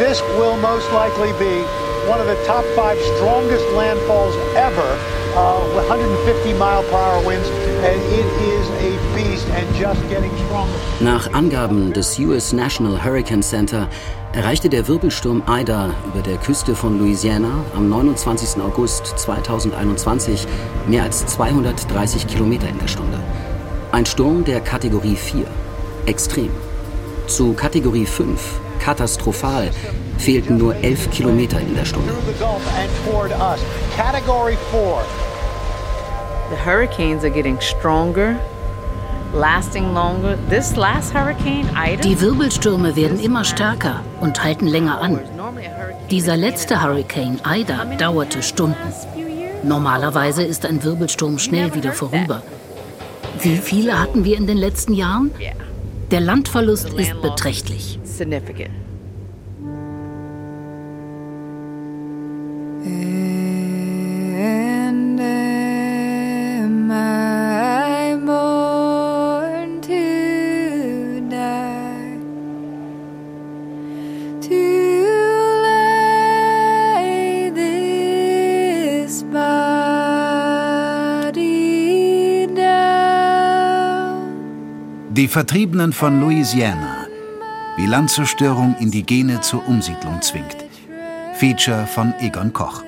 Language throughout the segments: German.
this will most likely be one of the top five strongest landfalls ever uh, with 150 mile per hour winds, and it is a beast and just getting stronger. Nach Angaben des US National Hurricane Center erreichte der Wirbelsturm Ida über der Küste von Louisiana am 29. August 2021 mehr als 230 Kilometer in der Stunde. Ein Sturm der Kategorie 4, extrem. Zu Kategorie 5, katastrophal, fehlten nur 11 Kilometer in der Stunde. The hurricanes are getting stronger. Lasting longer. This last hurricane, Ida, Die Wirbelstürme werden immer stärker und halten länger an. Dieser letzte Hurricane, Ida, dauerte Stunden. Normalerweise ist ein Wirbelsturm schnell wieder vorüber. Wie viele hatten wir in den letzten Jahren? Der Landverlust ist beträchtlich. Vertriebenen von Louisiana. Wie Landzerstörung Indigene zur Umsiedlung zwingt. Feature von Egon Koch.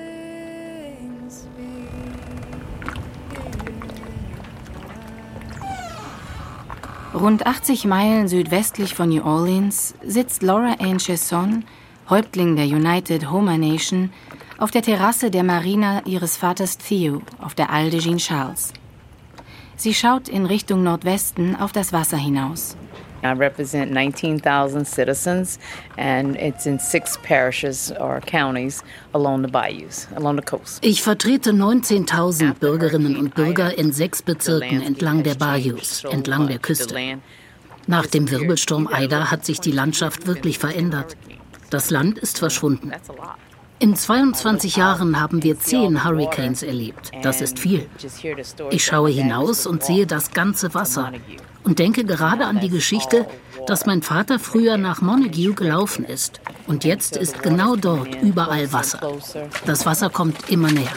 Rund 80 Meilen südwestlich von New Orleans sitzt Laura Ann Chesson, Häuptling der United Homer Nation, auf der Terrasse der Marina ihres Vaters Theo auf der Isle de Jean Charles. Sie schaut in Richtung Nordwesten auf das Wasser hinaus. I represent 19,000 citizens, and it's in six parishes or counties along the bayous, along the coast. Ich vertrete 19.000 Bürgerinnen und Bürger in sechs Bezirken entlang der Bayous, entlang der Küste. Nach dem Wirbelsturm Ida hat sich die Landschaft wirklich verändert. Das Land ist verschwunden. In 22 Jahren haben wir zehn Hurricanes erlebt. Das ist viel. Ich schaue hinaus und sehe das ganze Wasser und denke gerade an die Geschichte, dass mein Vater früher nach Montague gelaufen ist. Und jetzt ist genau dort überall Wasser. Das Wasser kommt immer näher.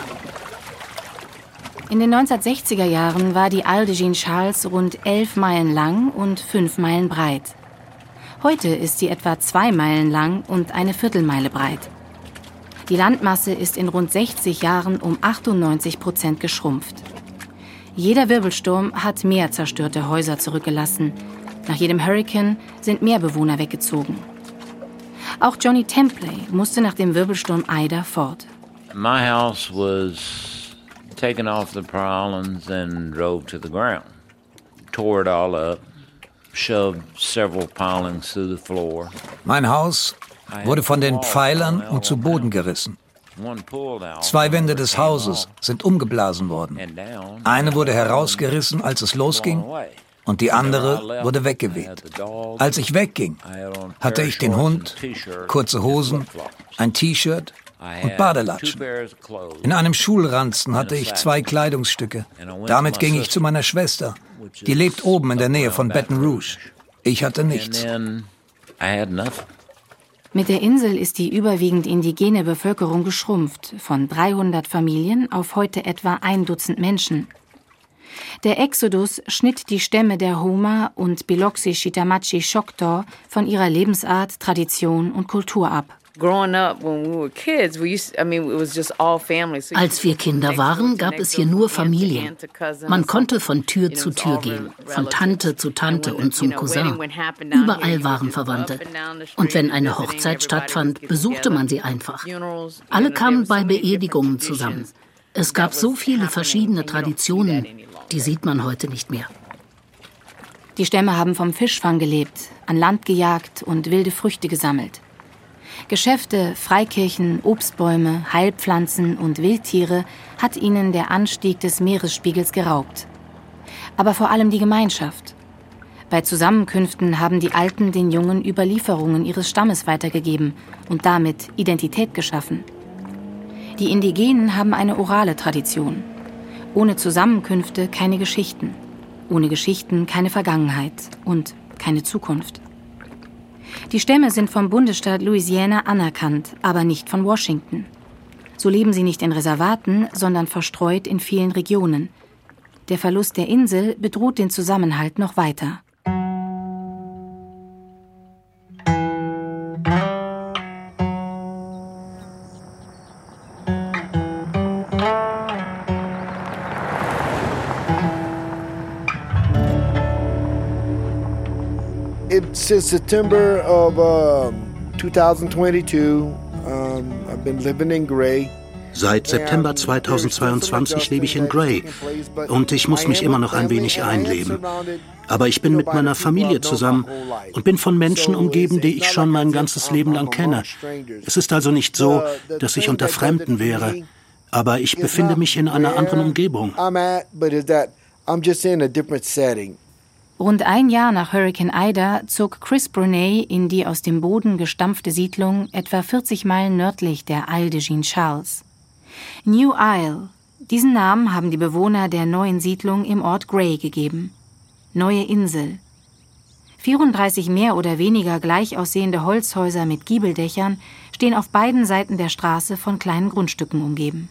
In den 1960er Jahren war die Isle de Jean Charles rund 11 Meilen lang und 5 Meilen breit. Heute ist sie etwa 2 Meilen lang und eine Viertelmeile breit. Die Landmasse ist in rund 60 Jahren um 98 Prozent geschrumpft. Jeder Wirbelsturm hat mehr zerstörte Häuser zurückgelassen. Nach jedem Hurrikan sind mehr Bewohner weggezogen. Auch Johnny Templey musste nach dem Wirbelsturm Ida fort. My house was taken off the pylons and drove to the ground. Tore it all up, shoved several pilings through the floor. Mein Haus wurde von den Pfeilern und zu Boden gerissen. Zwei Wände des Hauses sind umgeblasen worden. Eine wurde herausgerissen, als es losging, und die andere wurde weggeweht. Als ich wegging, hatte ich den Hund, kurze Hosen, ein T-Shirt und Badelatschen. In einem Schulranzen hatte ich zwei Kleidungsstücke. Damit ging ich zu meiner Schwester. Die lebt oben in der Nähe von Baton Rouge. Ich hatte nichts. Mit der Insel ist die überwiegend indigene Bevölkerung geschrumpft, von 300 Familien auf heute etwa ein Dutzend Menschen. Der Exodus schnitt die Stämme der Homa und Biloxi Chitamachi Choctaw von ihrer Lebensart, Tradition und Kultur ab. Als wir Kinder waren, gab es hier nur Familien. Man konnte von Tür zu Tür gehen, von Tante zu Tante und zum Cousin. Überall waren Verwandte. Und wenn eine Hochzeit stattfand, besuchte man sie einfach. Alle kamen bei Beerdigungen zusammen. Es gab so viele verschiedene Traditionen, die sieht man heute nicht mehr. Die Stämme haben vom Fischfang gelebt, an Land gejagt und wilde Früchte gesammelt. Geschäfte, Freikirchen, Obstbäume, Heilpflanzen und Wildtiere hat ihnen der Anstieg des Meeresspiegels geraubt. Aber vor allem die Gemeinschaft. Bei Zusammenkünften haben die Alten den Jungen Überlieferungen ihres Stammes weitergegeben und damit Identität geschaffen. Die Indigenen haben eine orale Tradition. Ohne Zusammenkünfte keine Geschichten. Ohne Geschichten keine Vergangenheit und keine Zukunft. Die Stämme sind vom Bundesstaat Louisiana anerkannt, aber nicht von Washington. So leben sie nicht in Reservaten, sondern verstreut in vielen Regionen. Der Verlust der Insel bedroht den Zusammenhalt noch weiter. Since September of uh, 2022, um, I've been living in Gray. Seit September 2022 lebe ich in Gray und ich muss mich immer noch ein wenig einleben. Aber ich bin mit meiner Familie zusammen und bin von Menschen umgeben, die ich schon mein ganzes Leben lang kenne. Es ist also nicht so, dass ich unter Fremden wäre, aber ich befinde mich in einer anderen Umgebung. Rund ein Jahr nach Hurricane Ida zog Chris Brunei in die aus dem Boden gestampfte Siedlung etwa 40 Meilen nördlich der Isle de Jean Charles. New Isle. Diesen Namen haben die Bewohner der neuen Siedlung im Ort Gray gegeben. Neue Insel. 34 mehr oder weniger gleich aussehende Holzhäuser mit Giebeldächern stehen auf beiden Seiten der Straße von kleinen Grundstücken umgeben.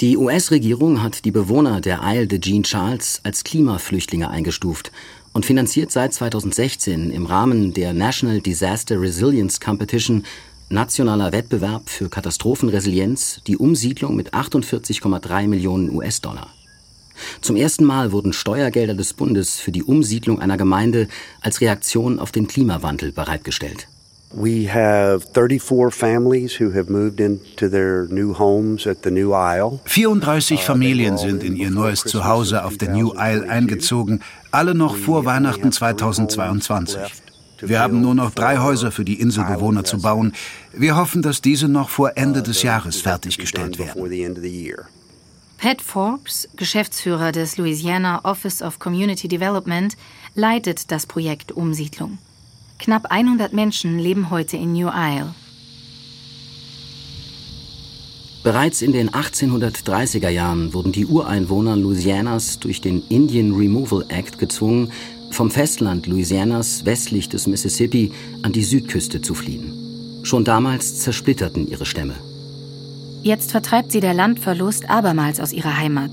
Die US-Regierung hat die Bewohner der Isle de Jean Charles als Klimaflüchtlinge eingestuft und finanziert seit 2016 im Rahmen der National Disaster Resilience Competition nationaler Wettbewerb für Katastrophenresilienz die Umsiedlung mit 48,3 Millionen US-Dollar. Zum ersten Mal wurden Steuergelder des Bundes für die Umsiedlung einer Gemeinde als Reaktion auf den Klimawandel bereitgestellt. We have 34 families who have moved into their new homes at the New Isle. 34 Familien sind in ihr neues Zuhause auf der New Isle eingezogen, alle noch vor Weihnachten 2022. Wir haben nur noch drei Häuser für die Inselbewohner zu bauen. Wir hoffen, dass diese noch vor Ende des Jahres fertiggestellt werden. Pat Forbes, Geschäftsführer des Louisiana Office of Community Development, leitet das Projekt Umsiedlung. Knapp 100 Menschen leben heute in New Isle. Bereits in den 1830er Jahren wurden die Ureinwohner Louisianas durch den Indian Removal Act gezwungen, vom Festland Louisianas westlich des Mississippi an die Südküste zu fliehen. Schon damals zersplitterten ihre Stämme. Jetzt vertreibt sie der Landverlust abermals aus ihrer Heimat.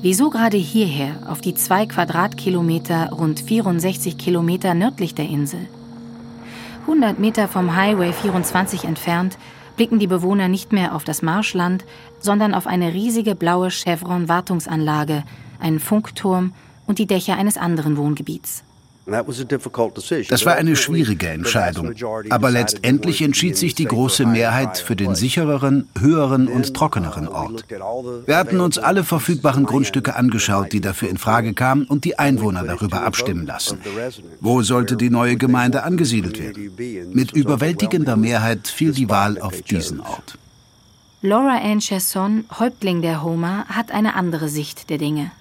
Wieso gerade hierher, auf die zwei Quadratkilometer, rund 64 Kilometer nördlich der Insel? 100 Meter vom Highway 24 entfernt blicken die Bewohner nicht mehr auf das Marschland, sondern auf eine riesige blaue Chevron-Wartungsanlage, einen Funkturm und die Dächer eines anderen Wohngebiets. Das war eine schwierige Entscheidung, aber letztendlich entschied sich die große Mehrheit für den sichereren, höheren und trockeneren Ort. Wir hatten uns alle verfügbaren Grundstücke angeschaut, die dafür in Frage kamen, und die Einwohner darüber abstimmen lassen. Wo sollte die neue Gemeinde angesiedelt werden? Mit überwältigender Mehrheit fiel die Wahl auf diesen Ort. Laura Ann Chesson, Häuptling der Homer, hat eine andere Sicht der Dinge.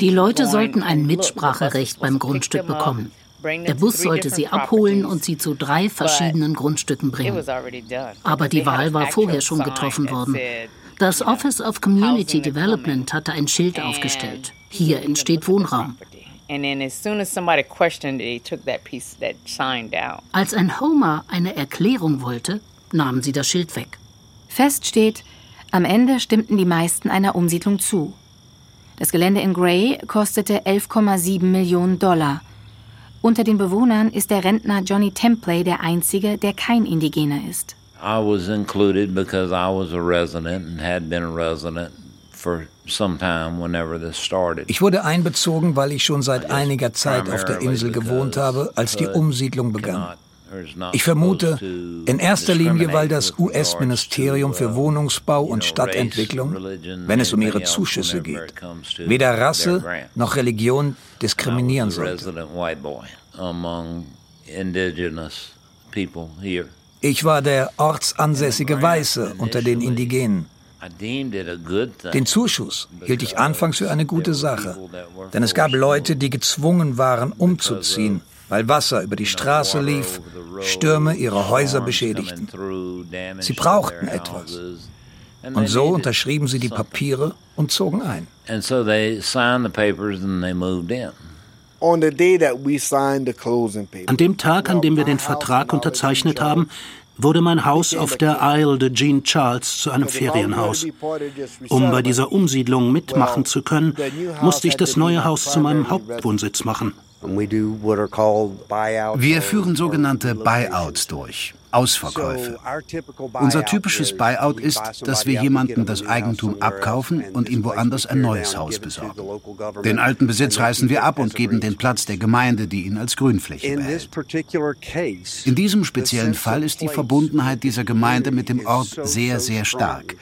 Die Leute sollten ein Mitspracherecht beim Grundstück bekommen. Der Bus sollte sie abholen und sie zu drei verschiedenen Grundstücken bringen. Aber die Wahl war vorher schon getroffen worden. Das Office of Community Development hatte ein Schild aufgestellt. Hier entsteht Wohnraum. Als ein Homer eine Erklärung wollte, nahmen sie das Schild weg. Fest steht, am Ende stimmten die meisten einer Umsiedlung zu. Das Gelände in Gray kostete 11,7 Millionen Dollar. Unter den Bewohnern ist der Rentner Johnny Templey der einzige, der kein Indigener ist. I was included because I was a resident and had been a resident ich wurde einbezogen, weil ich schon seit einiger Zeit auf der Insel gewohnt habe, als die Umsiedlung begann. Ich vermute, in erster Linie, weil das US-Ministerium für Wohnungsbau und Stadtentwicklung, wenn es um ihre Zuschüsse geht, weder Rasse noch Religion diskriminieren sollte. Ich war der ortsansässige Weiße unter den Indigenen. Den Zuschuss hielt ich anfangs für eine gute Sache, denn es gab Leute, die gezwungen waren, umzuziehen weil Wasser über die Straße lief, Stürme ihre Häuser beschädigten. Sie brauchten etwas. Und so unterschrieben sie die Papiere und zogen ein. On the day that we signed the closing paper. An dem Tag, an dem wir den Vertrag unterzeichnet haben, wurde mein Haus auf der Isle de Jean Charles zu einem Ferienhaus. Um bei dieser Umsiedlung mitmachen zu können, musste ich das neue Haus zu meinem Hauptwohnsitz machen. Wir führen sogenannte Buyouts durch, Ausverkäufe. Unser typisches Buyout ist, dass wir jemandem das Eigentum abkaufen und ihm woanders ein neues Haus besorgen. Den alten Besitz reißen wir ab und geben den Platz der Gemeinde, die ihn als Grünfläche behält. In diesem speziellen Fall ist die Verbundenheit dieser Gemeinde mit dem Ort sehr, sehr stark.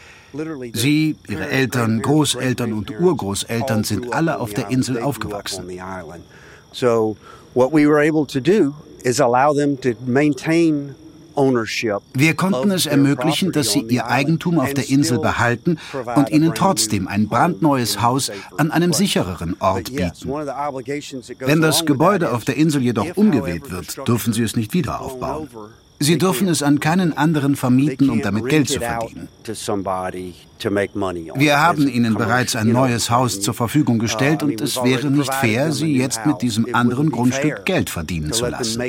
Sie, ihre Eltern, Großeltern und Urgroßeltern sind alle auf der Insel aufgewachsen. So what we were able to do is allow them to maintain wir konnten es ermöglichen, dass sie ihr Eigentum auf der Insel behalten und ihnen trotzdem ein brandneues Haus an einem sichereren Ort bieten. Wenn das Gebäude auf der Insel jedoch umgewählt wird, dürfen sie es nicht wieder aufbauen. Sie dürfen es an keinen anderen vermieten, um damit Geld zu verdienen. Wir haben ihnen bereits ein neues Haus zur Verfügung gestellt und es wäre nicht fair, sie jetzt mit diesem anderen Grundstück Geld verdienen zu lassen.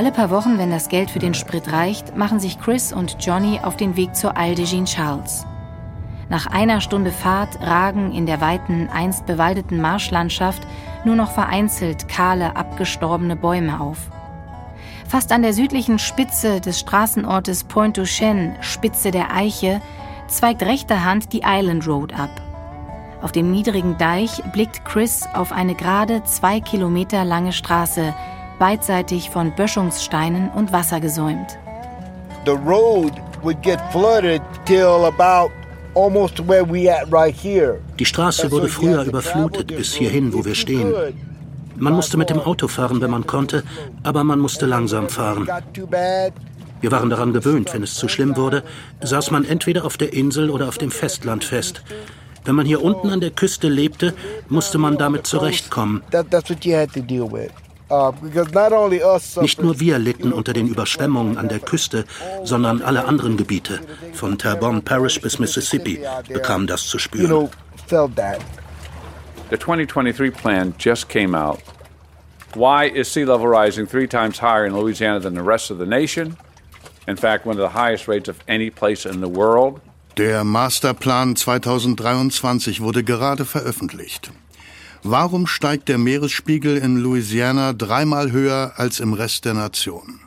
Alle paar Wochen, wenn das Geld für den Sprit reicht, machen sich Chris und Johnny auf den Weg zur Isle de Jean Charles. Nach einer Stunde Fahrt ragen in der weiten, einst bewaldeten Marschlandschaft nur noch vereinzelt kahle, abgestorbene Bäume auf. Fast an der südlichen Spitze des Straßenortes Pointe du Chêne, Spitze der Eiche, zweigt rechter Hand die Island Road ab. Auf dem niedrigen Deich blickt Chris auf eine gerade zwei Kilometer lange Straße, beidseitig von Böschungssteinen und Wasser gesäumt. The road would get flooded till about almost where we at right here. Die Straße wurde früher überflutet bis hierhin, wo wir stehen. Man musste mit dem Auto fahren, wenn man konnte, aber man musste langsam fahren. Wir waren daran gewöhnt, wenn es zu schlimm wurde, saß man entweder auf der Insel oder auf dem Festland fest. Wenn man hier unten an der Küste lebte, musste man damit zurechtkommen. Uh, Nicht nur wir litten unter den Überschwemmungen an der Küste, sondern alle anderen Gebiete, von Terrebonne Parish bis Mississippi, bekamen das zu spüren. The 2023 plan just came out. Why is sea level rising three times higher in Louisiana than the rest of the nation? In fact, one of the highest rates of any place in the world. Der Masterplan 2023 wurde gerade veröffentlicht. Warum steigt der Meeresspiegel in Louisiana dreimal höher als im Rest der Nation?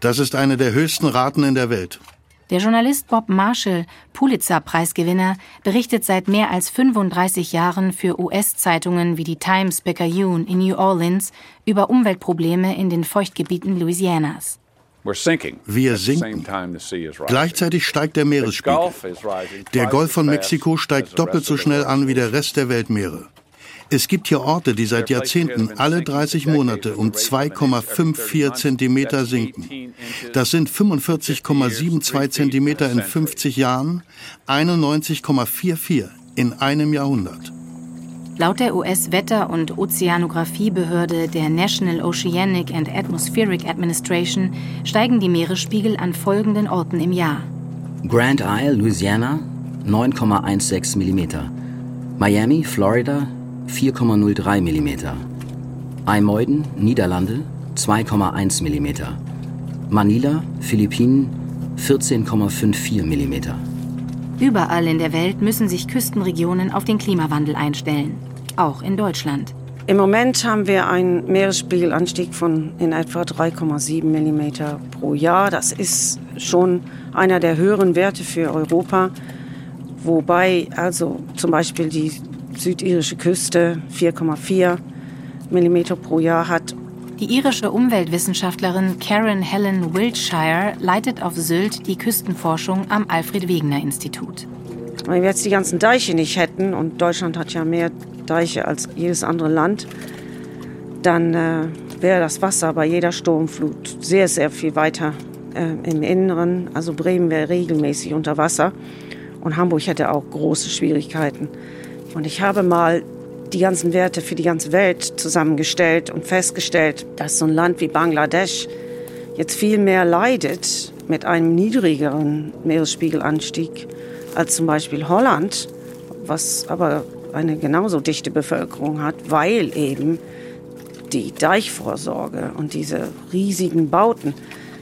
Das ist eine der höchsten Raten in der Welt. Der Journalist Bob Marshall, Pulitzer-Preisgewinner, berichtet seit mehr als 35 Jahren für US-Zeitungen wie die Times Picayune in New Orleans über Umweltprobleme in den Feuchtgebieten Louisianas. Wir sinken. Gleichzeitig steigt der Meeresspiegel. Der Golf von Mexiko steigt doppelt so schnell an wie der Rest der Weltmeere. Es gibt hier Orte, die seit Jahrzehnten alle 30 Monate um 2,54 Zentimeter sinken. Das sind 45,72 Zentimeter in 50 Jahren, 91,44 in einem Jahrhundert. Laut der US-Wetter- und Ozeanografiebehörde der National Oceanic and Atmospheric Administration steigen die Meeresspiegel an folgenden Orten im Jahr. Grand Isle, Louisiana 9,16 mm. Miami, Florida 4,03 mm. Eimeuden, Niederlande 2,1 mm. Manila, Philippinen 14,54 mm. Überall in der Welt müssen sich Küstenregionen auf den Klimawandel einstellen, auch in Deutschland. Im Moment haben wir einen Meeresspiegelanstieg von in etwa 3,7 mm pro Jahr. Das ist schon einer der höheren Werte für Europa. Wobei also zum Beispiel die südirische Küste 4,4 mm pro Jahr hat. Die irische Umweltwissenschaftlerin Karen Helen Wiltshire leitet auf Sylt die Küstenforschung am Alfred Wegener Institut. Wenn wir jetzt die ganzen Deiche nicht hätten, und Deutschland hat ja mehr Deiche als jedes andere Land, dann äh, wäre das Wasser bei jeder Sturmflut sehr, sehr viel weiter äh, im Inneren. Also Bremen wäre regelmäßig unter Wasser und Hamburg hätte auch große Schwierigkeiten. Und ich habe mal die ganzen Werte für die ganze Welt zusammengestellt und festgestellt, dass so ein Land wie Bangladesch jetzt viel mehr leidet mit einem niedrigeren Meeresspiegelanstieg als zum Beispiel Holland, was aber eine genauso dichte Bevölkerung hat, weil eben die Deichvorsorge und diese riesigen Bauten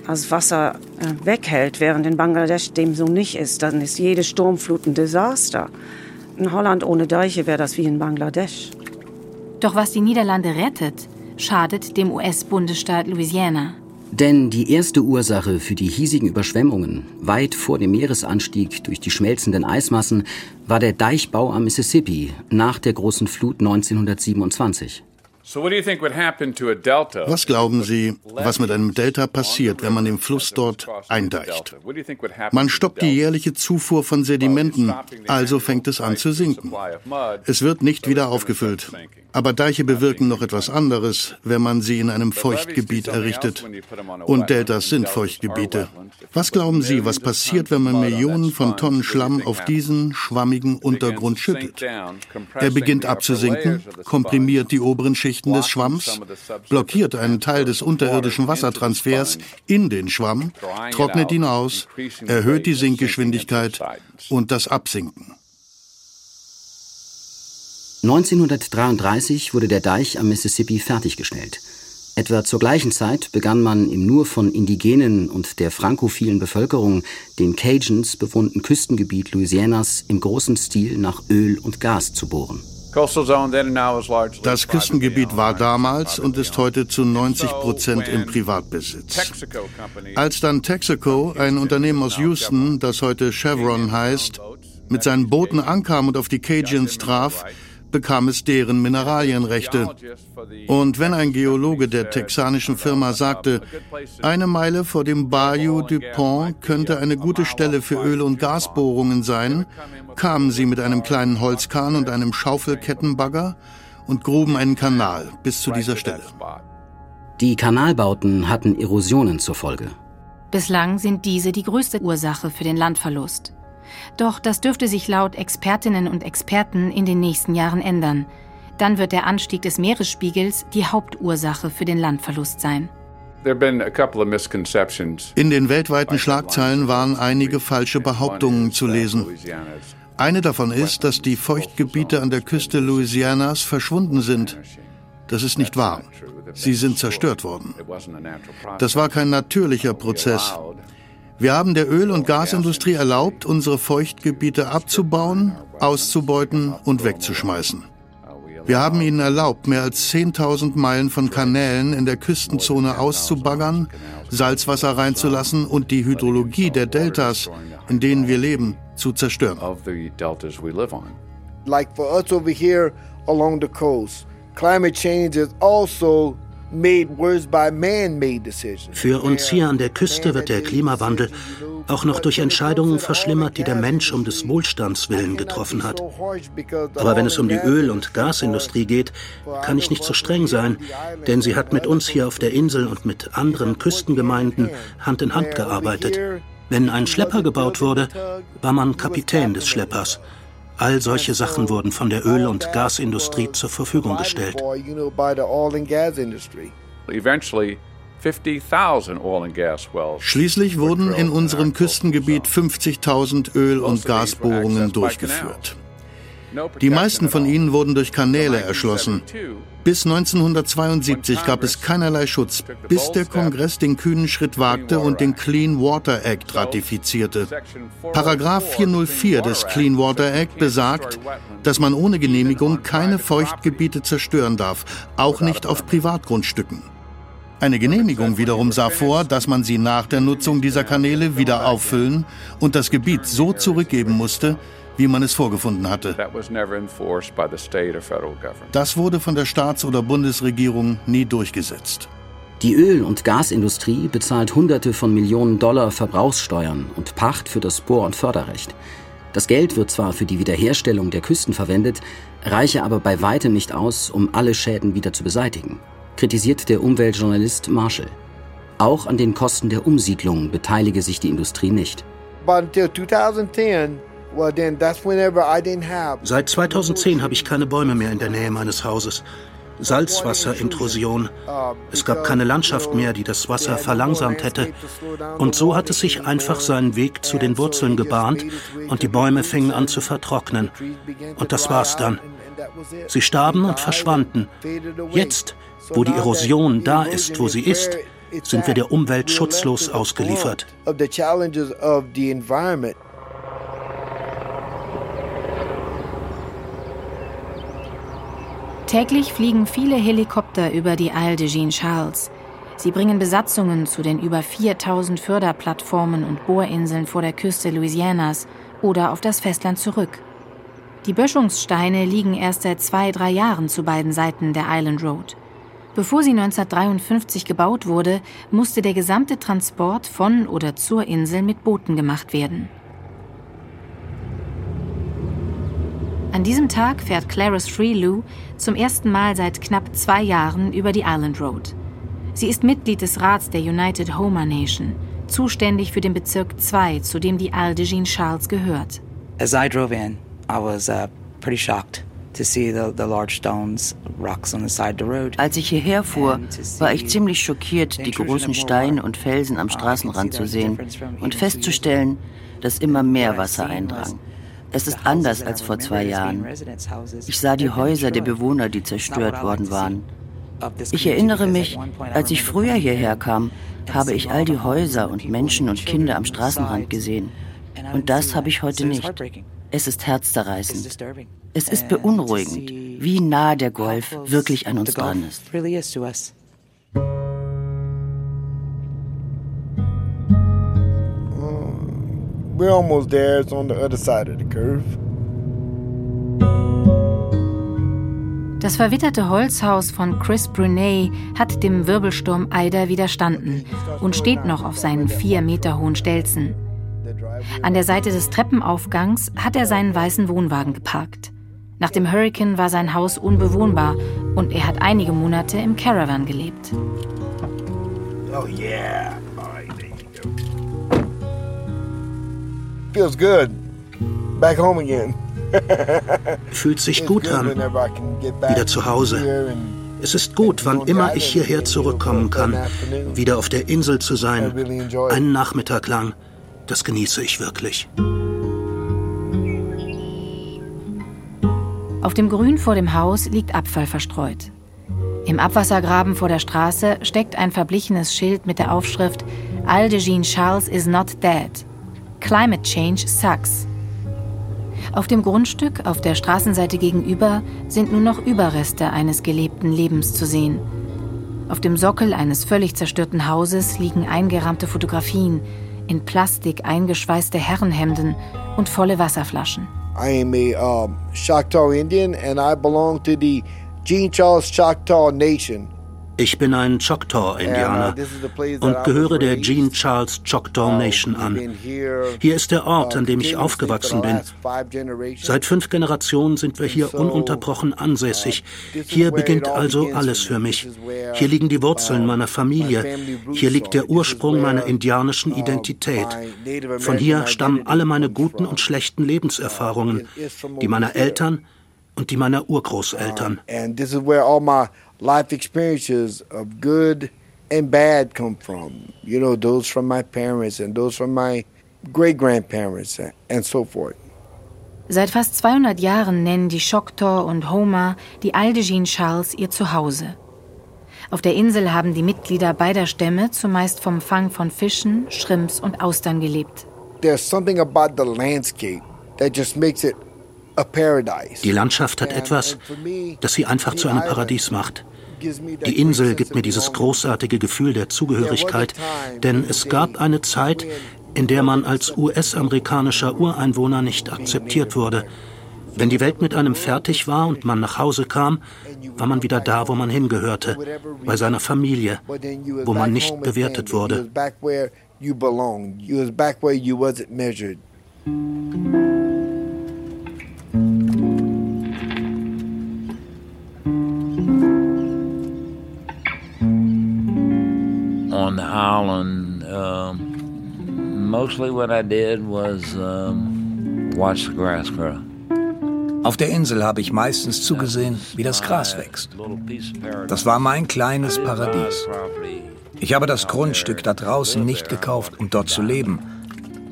das Wasser äh, weghält, während in Bangladesch dem so nicht ist, dann ist jede Sturmflut ein Desaster. In Holland ohne Deiche wäre das wie in Bangladesch. Doch was die Niederlande rettet, schadet dem US-Bundesstaat Louisiana. Denn die erste Ursache für die hiesigen Überschwemmungen, weit vor dem Meeresanstieg durch die schmelzenden Eismassen, war der Deichbau am Mississippi nach der großen Flut 1927. Was glauben Sie, was mit einem Delta passiert, wenn man den Fluss dort eindeicht? Man stoppt die jährliche Zufuhr von Sedimenten, also fängt es an zu sinken. Es wird nicht wieder aufgefüllt. Aber Deiche bewirken noch etwas anderes, wenn man sie in einem Feuchtgebiet errichtet. Und Deltas sind Feuchtgebiete. Was glauben Sie, was passiert, wenn man Millionen von Tonnen Schlamm auf diesen schwammigen Untergrund schüttet? Er beginnt abzusinken, komprimiert die oberen Schichten des Schwamms, blockiert einen Teil des unterirdischen Wassertransfers in den Schwamm, trocknet ihn aus, erhöht die Sinkgeschwindigkeit und das Absinken. 1933 wurde der Deich am Mississippi fertiggestellt. Etwa zur gleichen Zeit begann man im nur von Indigenen und der frankophilen Bevölkerung, den Cajuns, bewohnten Küstengebiet Louisianas im großen Stil nach Öl und Gas zu bohren. Das Küstengebiet war damals und ist heute zu 90 Prozent im Privatbesitz. Als dann Texaco, ein Unternehmen aus Houston, das heute Chevron heißt, mit seinen Booten ankam und auf die Cajuns traf, bekam es deren Mineralienrechte. Und wenn ein Geologe der texanischen Firma sagte, eine Meile vor dem Bayou du Pont könnte eine gute Stelle für Öl- und Gasbohrungen sein, kamen sie mit einem kleinen Holzkahn und einem Schaufelkettenbagger und gruben einen Kanal bis zu dieser Stelle. Die Kanalbauten hatten Erosionen zur Folge. Bislang sind diese die größte Ursache für den Landverlust. Doch das dürfte sich laut Expertinnen und Experten in den nächsten Jahren ändern. Dann wird der Anstieg des Meeresspiegels die Hauptursache für den Landverlust sein. In den weltweiten Schlagzeilen waren einige falsche Behauptungen zu lesen. Eine davon ist, dass die Feuchtgebiete an der Küste Louisianas verschwunden sind. Das ist nicht wahr. Sie sind zerstört worden. Das war kein natürlicher Prozess. Wir haben der Öl- und Gasindustrie erlaubt, unsere Feuchtgebiete abzubauen, auszubeuten und wegzuschmeißen. Wir haben ihnen erlaubt, mehr als 10.000 Meilen von Kanälen in der Küstenzone auszubaggern, Salzwasser reinzulassen und die Hydrologie der Deltas, in denen wir leben, zu zerstören. Like for us over here along the coast, climate change is also für uns hier an der Küste wird der Klimawandel auch noch durch Entscheidungen verschlimmert, die der Mensch um des Wohlstands willen getroffen hat. Aber wenn es um die Öl- und Gasindustrie geht, kann ich nicht so streng sein, denn sie hat mit uns hier auf der Insel und mit anderen Küstengemeinden Hand in Hand gearbeitet. Wenn ein Schlepper gebaut wurde, war man Kapitän des Schleppers. All solche Sachen wurden von der Öl- und Gasindustrie zur Verfügung gestellt. Schließlich wurden in unserem Küstengebiet 50.000 Öl- und Gasbohrungen durchgeführt. Die meisten von ihnen wurden durch Kanäle erschlossen. Bis 1972 gab es keinerlei Schutz, bis der Kongress den kühnen Schritt wagte und den Clean Water Act ratifizierte. Paragraph 404 des Clean Water Act besagt, dass man ohne Genehmigung keine Feuchtgebiete zerstören darf, auch nicht auf Privatgrundstücken. Eine Genehmigung wiederum sah vor, dass man sie nach der Nutzung dieser Kanäle wieder auffüllen und das Gebiet so zurückgeben musste, wie man es vorgefunden hatte. Das wurde von der Staats- oder Bundesregierung nie durchgesetzt. Die Öl- und Gasindustrie bezahlt Hunderte von Millionen Dollar Verbrauchssteuern und Pacht für das Bohr- und Förderrecht. Das Geld wird zwar für die Wiederherstellung der Küsten verwendet, reiche aber bei weitem nicht aus, um alle Schäden wieder zu beseitigen, kritisiert der Umweltjournalist Marshall. Auch an den Kosten der Umsiedlung beteilige sich die Industrie nicht. But until 2010, Seit 2010 habe ich keine Bäume mehr in der Nähe meines Hauses. Salzwasserintrusion. Es gab keine Landschaft mehr, die das Wasser verlangsamt hätte. Und so hat es sich einfach seinen Weg zu den Wurzeln gebahnt und die Bäume fingen an zu vertrocknen. Und das war's dann. Sie starben und verschwanden. Jetzt, wo die Erosion da ist, wo sie ist, sind wir der Umwelt schutzlos ausgeliefert. Täglich fliegen viele Helikopter über die Isle de Jean-Charles. Sie bringen Besatzungen zu den über 4000 Förderplattformen und Bohrinseln vor der Küste Louisianas oder auf das Festland zurück. Die Böschungssteine liegen erst seit zwei, drei Jahren zu beiden Seiten der Island Road. Bevor sie 1953 gebaut wurde, musste der gesamte Transport von oder zur Insel mit Booten gemacht werden. An diesem Tag fährt Clarice Freelou zum ersten Mal seit knapp zwei Jahren über die Island Road. Sie ist Mitglied des Rats der United Homer Nation, zuständig für den Bezirk 2, zu dem die Isle de Jean Charles gehört. As I drove in, I was uh, pretty shocked. Als ich hierher fuhr, war ich ziemlich schockiert, die großen Steine und Felsen am Straßenrand zu sehen und festzustellen, dass immer mehr Wasser eindrang. Es ist anders als vor zwei Jahren. Ich sah die Häuser der Bewohner, die zerstört worden waren. Ich erinnere mich, als ich früher hierher kam, habe ich all die Häuser und Menschen und Kinder am Straßenrand gesehen. Und das habe ich heute nicht. Es ist herzzerreißend. Es ist beunruhigend, wie nah der Golf wirklich an uns dran ist. We're almost there. It's on the other side of the curve. Das verwitterte Holzhaus von Chris Brunet hat dem Wirbelsturm Ida widerstanden und steht noch auf seinen vier Meter hohen Stelzen. An der Seite des Treppenaufgangs hat er seinen weißen Wohnwagen geparkt. Nach dem Hurricane war sein Haus unbewohnbar und er hat einige Monate im Caravan gelebt. Oh yeah. Feels good. Back home again. Fühlt sich gut an. Wieder zu Hause. Es ist gut, wann immer ich hierher zurückkommen kann, wieder auf der Insel zu sein. Einen Nachmittag lang. Das genieße ich wirklich. Auf dem Grün vor dem Haus liegt Abfall verstreut. Im Abwassergraben vor der Straße steckt ein verblichenes Schild mit der Aufschrift Aldegene Charles is not dead. Climate Change Sucks. Auf dem Grundstück auf der Straßenseite gegenüber sind nur noch Überreste eines gelebten Lebens zu sehen. Auf dem Sockel eines völlig zerstörten Hauses liegen eingerahmte Fotografien, in Plastik eingeschweißte Herrenhemden und volle Wasserflaschen. I am a um, Choctaw Indian and I belong to the Jean Charles Choctaw Nation. Ich bin ein Choctaw-Indianer uh, und gehöre der Jean Charles Choctaw Nation an. Hier ist der Ort, an dem ich aufgewachsen bin. Seit fünf Generationen sind wir hier ununterbrochen ansässig. Hier beginnt also alles für mich. Hier liegen die Wurzeln meiner Familie. Hier liegt der Ursprung meiner indianischen Identität. Von hier stammen alle meine guten und schlechten Lebenserfahrungen, die meiner Eltern und die meiner Urgroßeltern life experiences of good and bad come from. You know, those from my parents and those from my great grandparents and so forth. Seit fast 200 Jahren nennen die Choctaw und Homer die Aldegene Charles ihr Zuhause. Auf der Insel haben die Mitglieder beider Stämme zumeist vom Fang von Fischen, Shrimps und Austern gelebt. There's something about the landscape that just makes it die Landschaft hat etwas, das sie einfach zu einem Paradies macht. Die Insel gibt mir dieses großartige Gefühl der Zugehörigkeit, denn es gab eine Zeit, in der man als US-amerikanischer Ureinwohner nicht akzeptiert wurde. Wenn die Welt mit einem fertig war und man nach Hause kam, war man wieder da, wo man hingehörte, bei seiner Familie, wo man nicht bewertet wurde. Mostly what I did was um, watch the grass grow. Auf der Insel habe ich meistens zugesehen, wie das Gras wächst. Das war mein kleines Paradies. Ich habe das Grundstück da draußen nicht gekauft, um dort zu leben.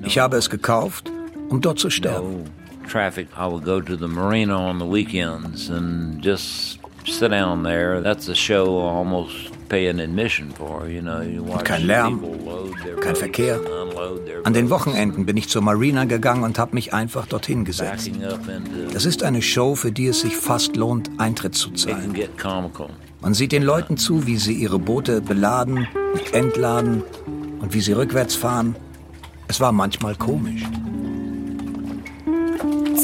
Ich habe es gekauft, um dort zu sterben. Traffic, I would go to the marina on the weekends and just sit down there. That's a show almost kein Lärm, kein Verkehr. An den Wochenenden bin ich zur Marina gegangen und habe mich einfach dorthin gesetzt. Das ist eine Show, für die es sich fast lohnt, Eintritt zu zahlen. Man sieht den Leuten zu, wie sie ihre Boote beladen und entladen und wie sie rückwärts fahren. Es war manchmal komisch.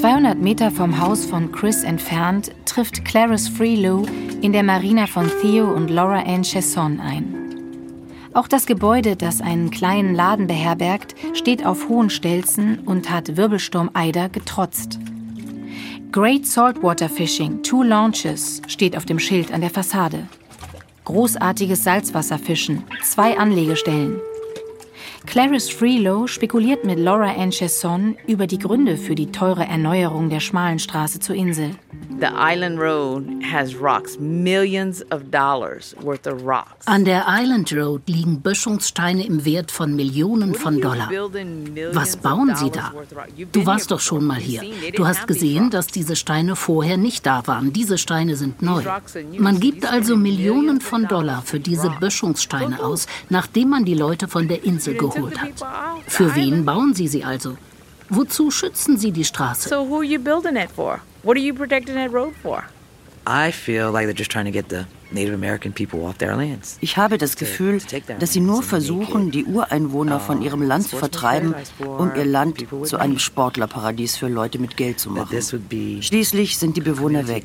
200 Meter vom Haus von Chris entfernt trifft Clarice Freelow in der Marina von Theo und Laura Ann Chesson ein. Auch das Gebäude, das einen kleinen Laden beherbergt, steht auf hohen Stelzen und hat Wirbelsturm Ida getrotzt. Great Saltwater Fishing, Two Launches steht auf dem Schild an der Fassade. Großartiges Salzwasserfischen, zwei Anlegestellen. Clarice Freelow spekuliert mit Laura Ann Chesson über die Gründe für die teure Erneuerung der schmalen Straße zur Insel. The Island Road has rocks, millions of dollars worth of rocks. An der Island Road liegen Böschungssteine im Wert von Millionen von Dollar. Was bauen Sie da? Du warst doch schon mal hier. Du hast gesehen, dass diese Steine vorher nicht da waren. Diese Steine sind neu. Man gibt also Millionen von Dollar für diese Böschungssteine aus, nachdem man die Leute von der Insel geholt hat. Für wen bauen Sie sie also? Wozu schützen Sie die Straße? So who are you building it for? What are you protecting that road for? I feel like they're just trying to get the ich habe das Gefühl, dass sie nur versuchen, die Ureinwohner von ihrem Land zu vertreiben, um ihr Land zu einem Sportlerparadies für Leute mit Geld zu machen. Schließlich sind die Bewohner weg.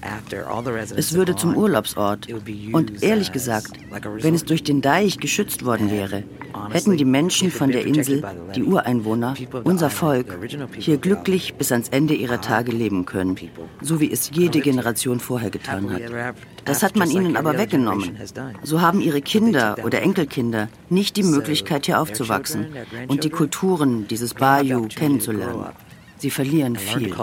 Es würde zum Urlaubsort. Und ehrlich gesagt, wenn es durch den Deich geschützt worden wäre, hätten die Menschen von der Insel, die Ureinwohner, unser Volk, hier glücklich bis ans Ende ihrer Tage leben können, so wie es jede Generation vorher getan hat. Das hat man ihnen aber weggenommen. So haben ihre Kinder oder Enkelkinder nicht die Möglichkeit, hier aufzuwachsen und die Kulturen dieses Bayou kennenzulernen. Sie verlieren viel.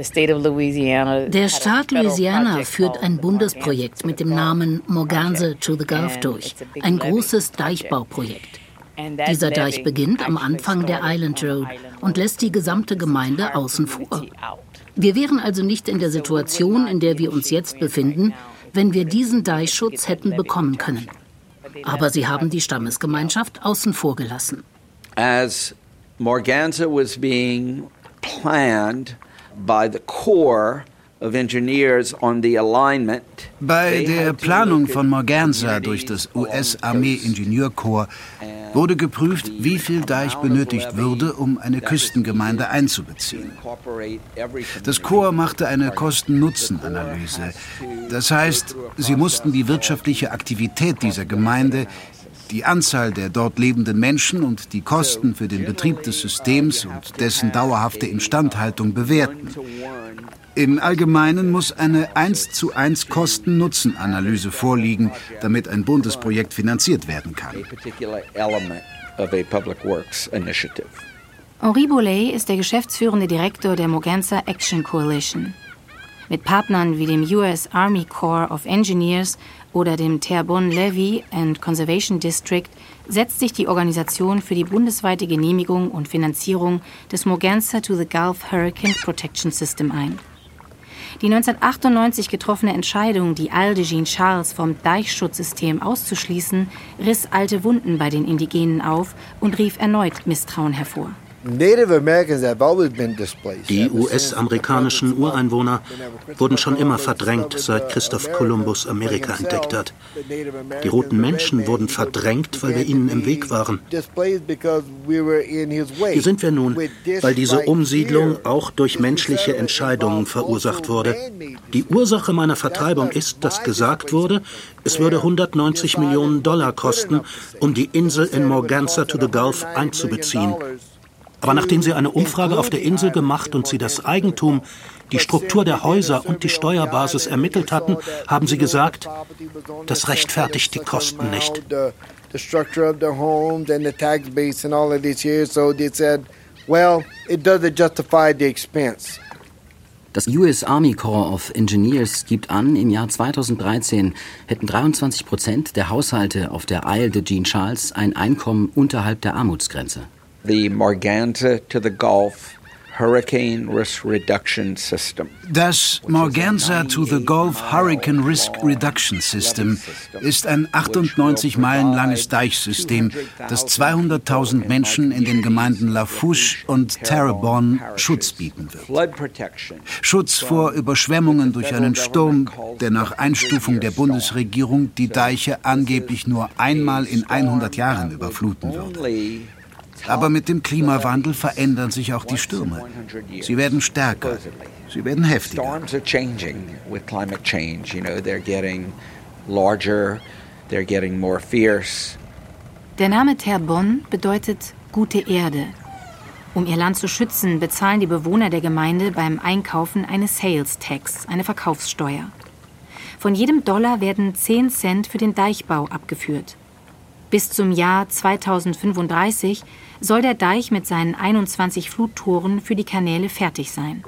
Der Staat Louisiana führt ein Bundesprojekt mit dem Namen Morganza to the Gulf durch, ein großes Deichbauprojekt. Dieser Deich beginnt am Anfang der Island Road und lässt die gesamte Gemeinde außen vor. Wir wären also nicht in der Situation, in der wir uns jetzt befinden, wenn wir diesen Deichschutz hätten bekommen können. Aber sie haben die Stammesgemeinschaft außen vor gelassen. As Morganza was being planned by the Corps bei der Planung von Morganza durch das US-Armee-Ingenieurkorps wurde geprüft, wie viel Deich benötigt würde, um eine Küstengemeinde einzubeziehen. Das Korps machte eine Kosten-Nutzen-Analyse. Das heißt, sie mussten die wirtschaftliche Aktivität dieser Gemeinde die Anzahl der dort lebenden Menschen und die Kosten für den Betrieb des Systems und dessen dauerhafte Instandhaltung bewerten. Im Allgemeinen muss eine 1 zu 1 Kosten-Nutzen-Analyse vorliegen, damit ein Bundesprojekt finanziert werden kann. Henri Boulay ist der geschäftsführende Direktor der Moganza Action Coalition. Mit Partnern wie dem US Army Corps of Engineers oder dem Terrebonne Levy and Conservation District setzt sich die Organisation für die bundesweite Genehmigung und Finanzierung des Moganza to the Gulf Hurricane Protection System ein. Die 1998 getroffene Entscheidung, die Aldegene Charles vom Deichschutzsystem auszuschließen, riss alte Wunden bei den Indigenen auf und rief erneut Misstrauen hervor. Die US-amerikanischen Ureinwohner wurden schon immer verdrängt, seit Christoph Kolumbus Amerika entdeckt hat. Die roten Menschen wurden verdrängt, weil wir ihnen im Weg waren. Hier sind wir nun, weil diese Umsiedlung auch durch menschliche Entscheidungen verursacht wurde. Die Ursache meiner Vertreibung ist, dass gesagt wurde, es würde 190 Millionen Dollar kosten, um die Insel in Morganza to the Gulf einzubeziehen. Aber nachdem sie eine Umfrage auf der Insel gemacht und sie das Eigentum, die Struktur der Häuser und die Steuerbasis ermittelt hatten, haben sie gesagt, das rechtfertigt die Kosten nicht. the structure of their homes and the tax base and all of this here. So they said, well, it doesn't justify the expense. Das US Army Corps of Engineers gibt an, im Jahr 2013 hätten 23 Prozent der Haushalte auf der Isle de Jean Charles ein Einkommen unterhalb der Armutsgrenze. The Morganza to the Gulf Hurricane Risk Reduction System. Das Morganza to the Gulf Hurricane Risk Reduction System ist ein 98 Meilen langes Deichsystem, das 200.000 Menschen in den Gemeinden Lafourche und Terrebonne Schutz bieten wird. Schutz vor Überschwemmungen durch einen Sturm, der nach Einstufung der Bundesregierung die Deiche angeblich nur einmal in 100 Jahren überfluten würde. Aber mit dem Klimawandel verändern sich auch die Stürme. Sie werden stärker, sie werden heftiger. Der Name Terrebonne bedeutet gute Erde. Um ihr Land zu schützen, bezahlen die Bewohner der Gemeinde beim Einkaufen eine Sales Tax, eine Verkaufssteuer. Von jedem Dollar werden 10 Cent für den Deichbau abgeführt. Bis zum Jahr 2035 soll der Deich mit seinen 21 Fluttoren für die Kanäle fertig sein.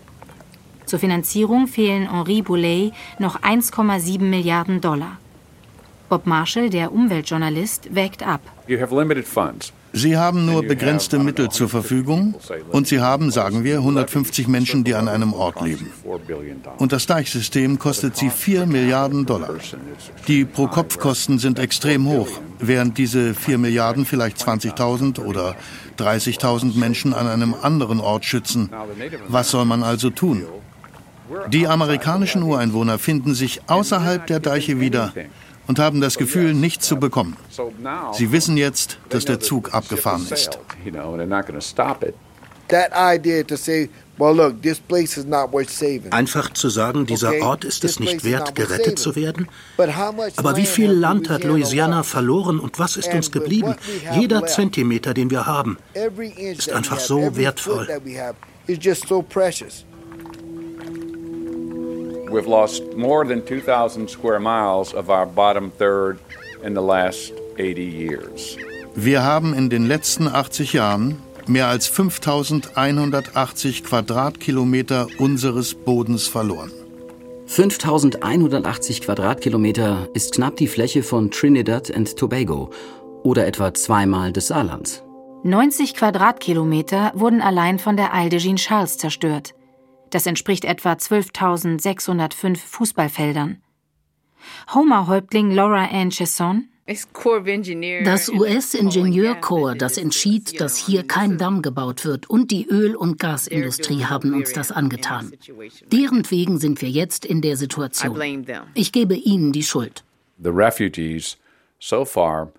Zur Finanzierung fehlen Henri Boulay noch 1,7 Milliarden Dollar. Bob Marshall, der Umweltjournalist, wägt ab. Sie haben nur begrenzte Mittel zur Verfügung und Sie haben, sagen wir, 150 Menschen, die an einem Ort leben. Und das Deichsystem kostet Sie 4 Milliarden Dollar. Die Pro-Kopf-Kosten sind extrem hoch, während diese 4 Milliarden vielleicht 20.000 oder 30.000 Menschen an einem anderen Ort schützen. Was soll man also tun? Die amerikanischen Ureinwohner finden sich außerhalb der Deiche wieder und haben das Gefühl, nichts zu bekommen. Sie wissen jetzt, dass der Zug abgefahren ist. Einfach zu sagen, dieser Ort ist es nicht wert, gerettet zu werden? Aber wie viel Land hat Louisiana verloren und was ist uns geblieben? Jeder Zentimeter, den wir haben, ist einfach so wertvoll. We've lost more than 2,000 square miles of our bottom third in the last 80 years. Wir haben in den letzten 80 Jahren mehr als 5180 Quadratkilometer unseres Bodens verloren. 5180 Quadratkilometer ist knapp die Fläche von Trinidad and Tobago oder etwa zweimal des Saarlands. 90 Quadratkilometer wurden allein von der Isle de Jean Charles zerstört. Das entspricht etwa 12.605 Fußballfeldern. Homer-Häuptling Laura Ann Chesson das US-Ingenieurkorps, das entschied, dass hier kein Damm gebaut wird, und die Öl- und Gasindustrie haben uns das angetan. Deren wegen sind wir jetzt in der Situation. Ich gebe ihnen die Schuld. The refugees so far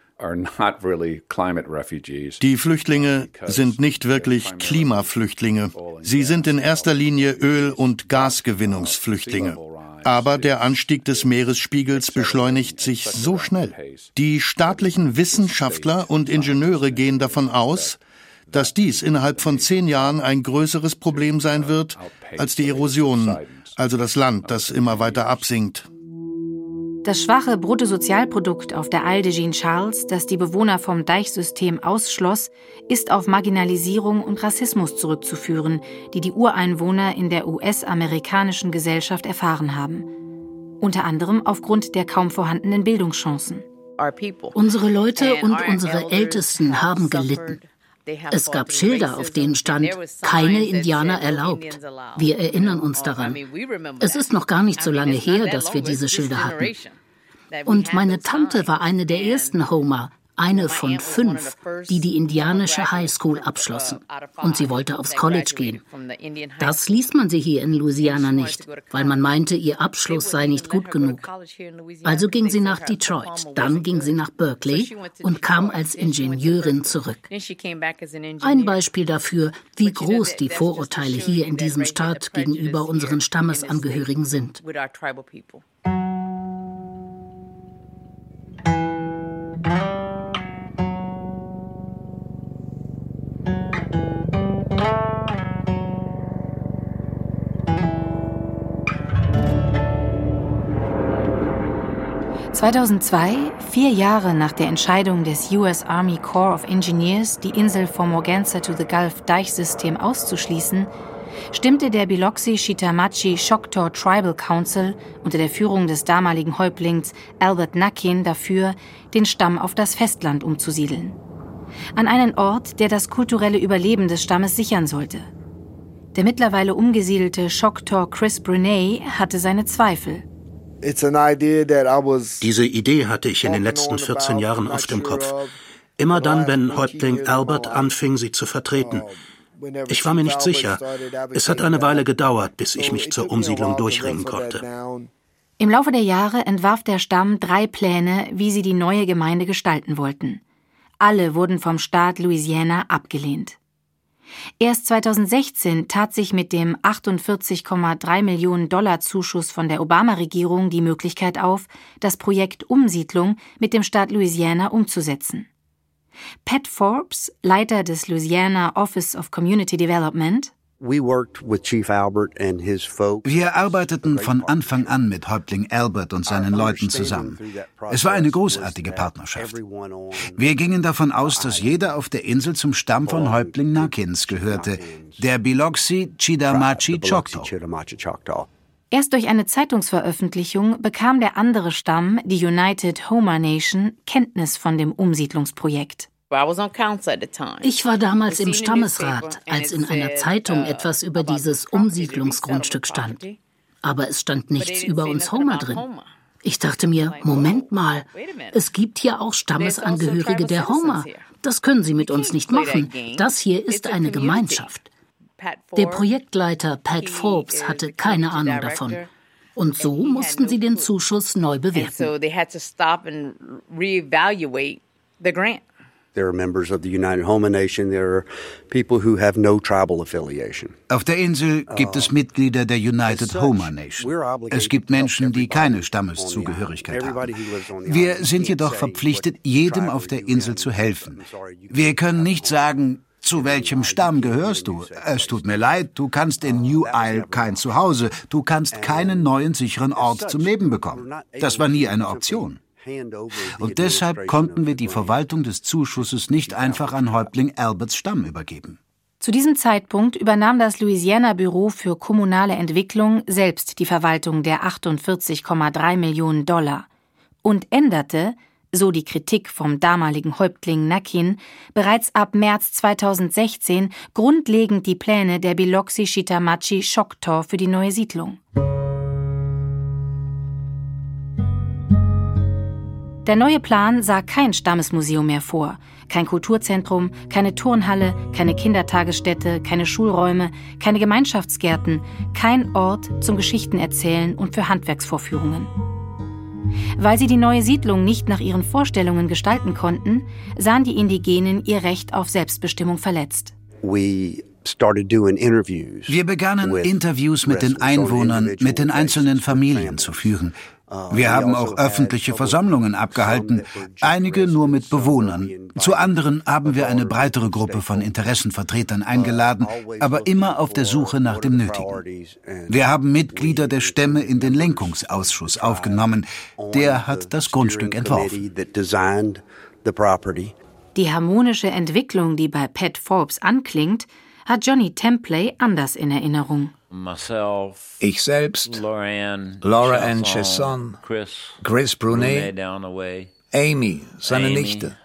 die Flüchtlinge sind nicht wirklich Klimaflüchtlinge. Sie sind in erster Linie Öl- und Gasgewinnungsflüchtlinge. Aber der Anstieg des Meeresspiegels beschleunigt sich so schnell. Die staatlichen Wissenschaftler und Ingenieure gehen davon aus, dass dies innerhalb von zehn Jahren ein größeres Problem sein wird als die Erosion, also das Land, das immer weiter absinkt. Das schwache Bruttosozialprodukt auf der Isle de Jean Charles, das die Bewohner vom Deichsystem ausschloss, ist auf Marginalisierung und Rassismus zurückzuführen, die die Ureinwohner in der US-amerikanischen Gesellschaft erfahren haben. Unter anderem aufgrund der kaum vorhandenen Bildungschancen. Unsere Leute und unsere Ältesten haben gelitten. Es gab Schilder, auf denen stand, keine Indianer erlaubt. Wir erinnern uns daran. Es ist noch gar nicht so lange her, dass wir diese Schilder hatten. Und meine Tante war eine der ersten Homer, eine von fünf, die die indianische Highschool abschlossen. Und sie wollte aufs College gehen. Das ließ man sie hier in Louisiana nicht, weil man meinte, ihr Abschluss sei nicht gut genug. Also ging sie nach Detroit, dann ging sie nach Berkeley und kam als Ingenieurin zurück. Ein Beispiel dafür, wie groß die Vorurteile hier in diesem Staat gegenüber unseren Stammesangehörigen sind. 2002, vier Jahre nach der Entscheidung des US Army Corps of Engineers, die Insel vom Morganza to the Gulf Deichsystem auszuschließen, stimmte der Biloxi Shitamachi Choctaw Tribal Council unter der Führung des damaligen Häuptlings Albert Nakin dafür, den Stamm auf das Festland umzusiedeln. An einen Ort, der das kulturelle Überleben des Stammes sichern sollte. Der mittlerweile umgesiedelte Choctaw Chris Brunei hatte seine Zweifel. Diese Idee hatte ich in den letzten 14 Jahren oft im Kopf. Immer dann, wenn Häuptling Albert anfing, sie zu vertreten. Ich war mir nicht sicher. Es hat eine Weile gedauert, bis ich mich zur Umsiedlung durchringen konnte. Im Laufe der Jahre entwarf der Stamm drei Pläne, wie sie die neue Gemeinde gestalten wollten. Alle wurden vom Staat Louisiana abgelehnt. Erst 2016 tat sich mit dem 48,3 Millionen Dollar Zuschuss von der Obama-Regierung die Möglichkeit auf, das Projekt Umsiedlung mit dem Staat Louisiana umzusetzen. Pat Forbes, Leiter des Louisiana Office of Community Development, wir arbeiteten von Anfang an mit Häuptling Albert und seinen Leuten zusammen. Es war eine großartige Partnerschaft. Wir gingen davon aus, dass jeder auf der Insel zum Stamm von Häuptling Nakins gehörte, der Biloxi Chidamachi Choctaw. Erst durch eine Zeitungsveröffentlichung bekam der andere Stamm, die United Homer Nation, Kenntnis von dem Umsiedlungsprojekt. Ich war damals im Stammesrat, als in einer Zeitung uh, etwas über dieses Umsiedlungsgrundstück stand. Aber es stand nichts über uns Homer drin. Ich dachte mir, Moment mal, es gibt hier auch Stammesangehörige der Homer. Das können Sie mit uns nicht machen. Das hier ist eine Gemeinschaft. Der Projektleiter Pat Forbes hatte keine Ahnung davon. Und so mussten sie den Zuschuss neu bewerten. Auf der Insel gibt es Mitglieder der United Homer Nation. Es gibt Menschen, die keine Stammeszugehörigkeit haben. Wir sind jedoch verpflichtet, jedem auf der Insel zu helfen. Wir können nicht sagen, zu welchem Stamm gehörst du? Es tut mir leid, du kannst in New Isle kein Zuhause, du kannst keinen neuen sicheren Ort zum Leben bekommen. Das war nie eine Option. Und deshalb konnten wir die Verwaltung des Zuschusses nicht einfach an Häuptling Alberts Stamm übergeben. Zu diesem Zeitpunkt übernahm das Louisiana Büro für kommunale Entwicklung selbst die Verwaltung der 48,3 Millionen Dollar und änderte, so die Kritik vom damaligen Häuptling Nakin, bereits ab März 2016 grundlegend die Pläne der Biloxi Shitamachi Choctaw für die neue Siedlung. Der neue Plan sah kein Stammesmuseum mehr vor, kein Kulturzentrum, keine Turnhalle, keine Kindertagesstätte, keine Schulräume, keine Gemeinschaftsgärten, kein Ort zum Geschichtenerzählen und für Handwerksvorführungen. Weil sie die neue Siedlung nicht nach ihren Vorstellungen gestalten konnten, sahen die Indigenen ihr Recht auf Selbstbestimmung verletzt. Wir begannen Interviews mit den Einwohnern, mit den einzelnen Familien zu führen. Wir haben auch öffentliche Versammlungen abgehalten, einige nur mit Bewohnern. Zu anderen haben wir eine breitere Gruppe von Interessenvertretern eingeladen, aber immer auf der Suche nach dem Nötigen. Wir haben Mitglieder der Stämme in den Lenkungsausschuss aufgenommen. Der hat das Grundstück entworfen. Die harmonische Entwicklung, die bei Pat Forbes anklingt, hat Johnny Templey anders in Erinnerung. Ich selbst, Laura Ann Chesson, Chris Brunet, Amy, seine Nichte.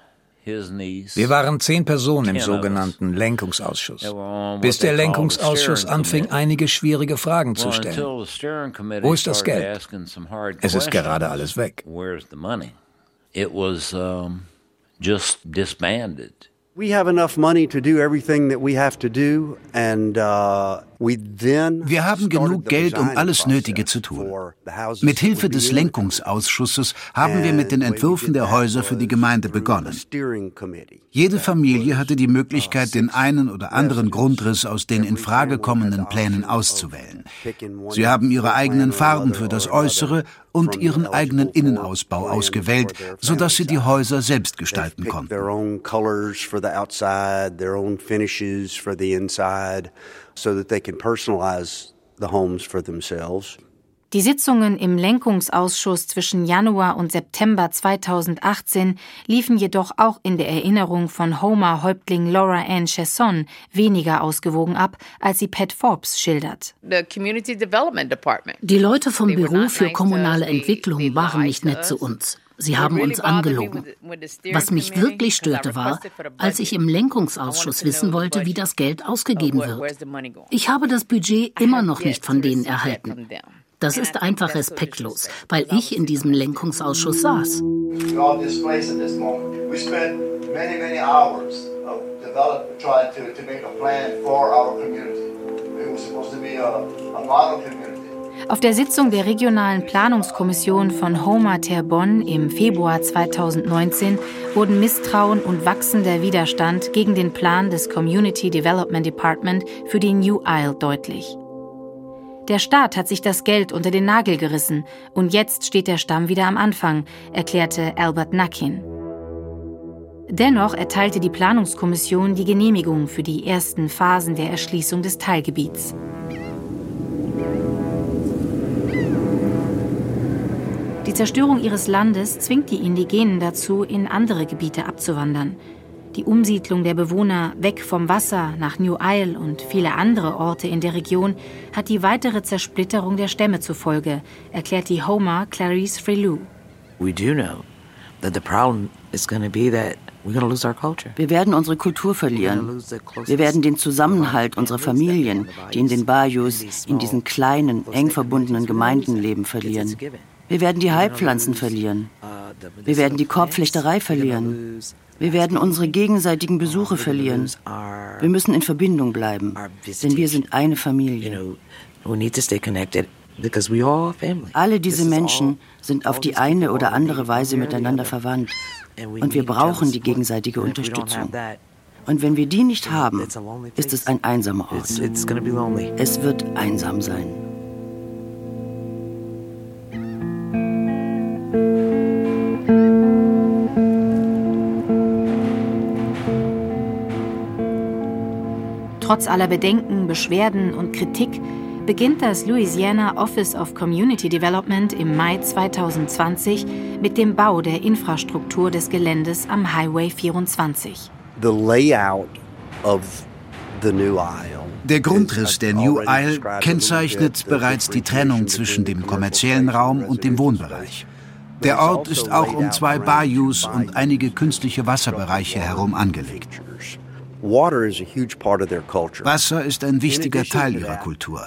Wir waren zehn Personen im sogenannten Lenkungsausschuss, bis der Lenkungsausschuss anfing, einige schwierige Fragen zu stellen. Wo ist das Geld? Es ist gerade alles weg. It was um, just disbanded. We have enough money to do everything that we have to do and uh, wir haben genug Geld, um alles Nötige zu tun. Mit Hilfe des Lenkungsausschusses haben wir mit den Entwürfen der Häuser für die Gemeinde begonnen. Jede Familie hatte die Möglichkeit, den einen oder anderen Grundriss aus den in Frage kommenden Plänen auszuwählen. Sie haben ihre eigenen Farben für das Äußere und ihren eigenen Innenausbau ausgewählt, sodass sie die Häuser selbst gestalten konnten so that they can personalize the homes for themselves. Die Sitzungen im Lenkungsausschuss zwischen Januar und September 2018 liefen jedoch auch in der Erinnerung von Homer-Häuptling Laura Ann Chesson weniger ausgewogen ab, als sie Pat Forbes schildert. Die Leute vom Büro für kommunale Entwicklung waren nicht nett zu uns. Sie haben uns angelogen. Was mich wirklich störte war, als ich im Lenkungsausschuss wissen wollte, wie das Geld ausgegeben wird. Ich habe das Budget immer noch nicht von denen erhalten. Das ist einfach respektlos, weil ich in diesem Lenkungsausschuss saß. Auf der Sitzung der regionalen Planungskommission von Homer Terrebonne im Februar 2019 wurden Misstrauen und wachsender Widerstand gegen den Plan des Community Development Department für die New Isle deutlich. Der Staat hat sich das Geld unter den Nagel gerissen und jetzt steht der Stamm wieder am Anfang, erklärte Albert Nakin. Dennoch erteilte die Planungskommission die Genehmigung für die ersten Phasen der Erschließung des Teilgebiets. Die Zerstörung ihres Landes zwingt die Indigenen dazu, in andere Gebiete abzuwandern. Die Umsiedlung der Bewohner weg vom Wasser nach New Isle und viele andere Orte in der Region hat die weitere Zersplitterung der Stämme zur Folge, erklärt die Homer Clarice Freelou. We do know that the problem is going to be that wir werden unsere Kultur verlieren. Wir werden den Zusammenhalt unserer Familien, die in den Bayous, in diesen kleinen, eng verbundenen Gemeinden leben, verlieren. Wir werden die Heilpflanzen verlieren. Wir werden die Korbflechterei verlieren. Wir werden unsere gegenseitigen Besuche verlieren. Wir müssen in Verbindung bleiben, denn wir sind eine Familie. Alle diese Menschen sind auf die eine oder andere Weise miteinander verwandt. Und wir brauchen die gegenseitige Unterstützung. Und wenn wir die nicht haben, ist es ein einsamer Ort. Es wird einsam sein. Trotz aller Bedenken, Beschwerden und Kritik beginnt das Louisiana Office of Community Development im Mai 2020 mit dem Bau der Infrastruktur des Geländes am Highway 24. The layout of the New Isle der Grundriss der New Isle kennzeichnet bereits die Trennung zwischen dem kommerziellen Raum und dem Wohnbereich. Der Ort ist auch um zwei Bayous und einige künstliche Wasserbereiche herum angelegt. Wasser ist ein wichtiger Teil ihrer Kultur.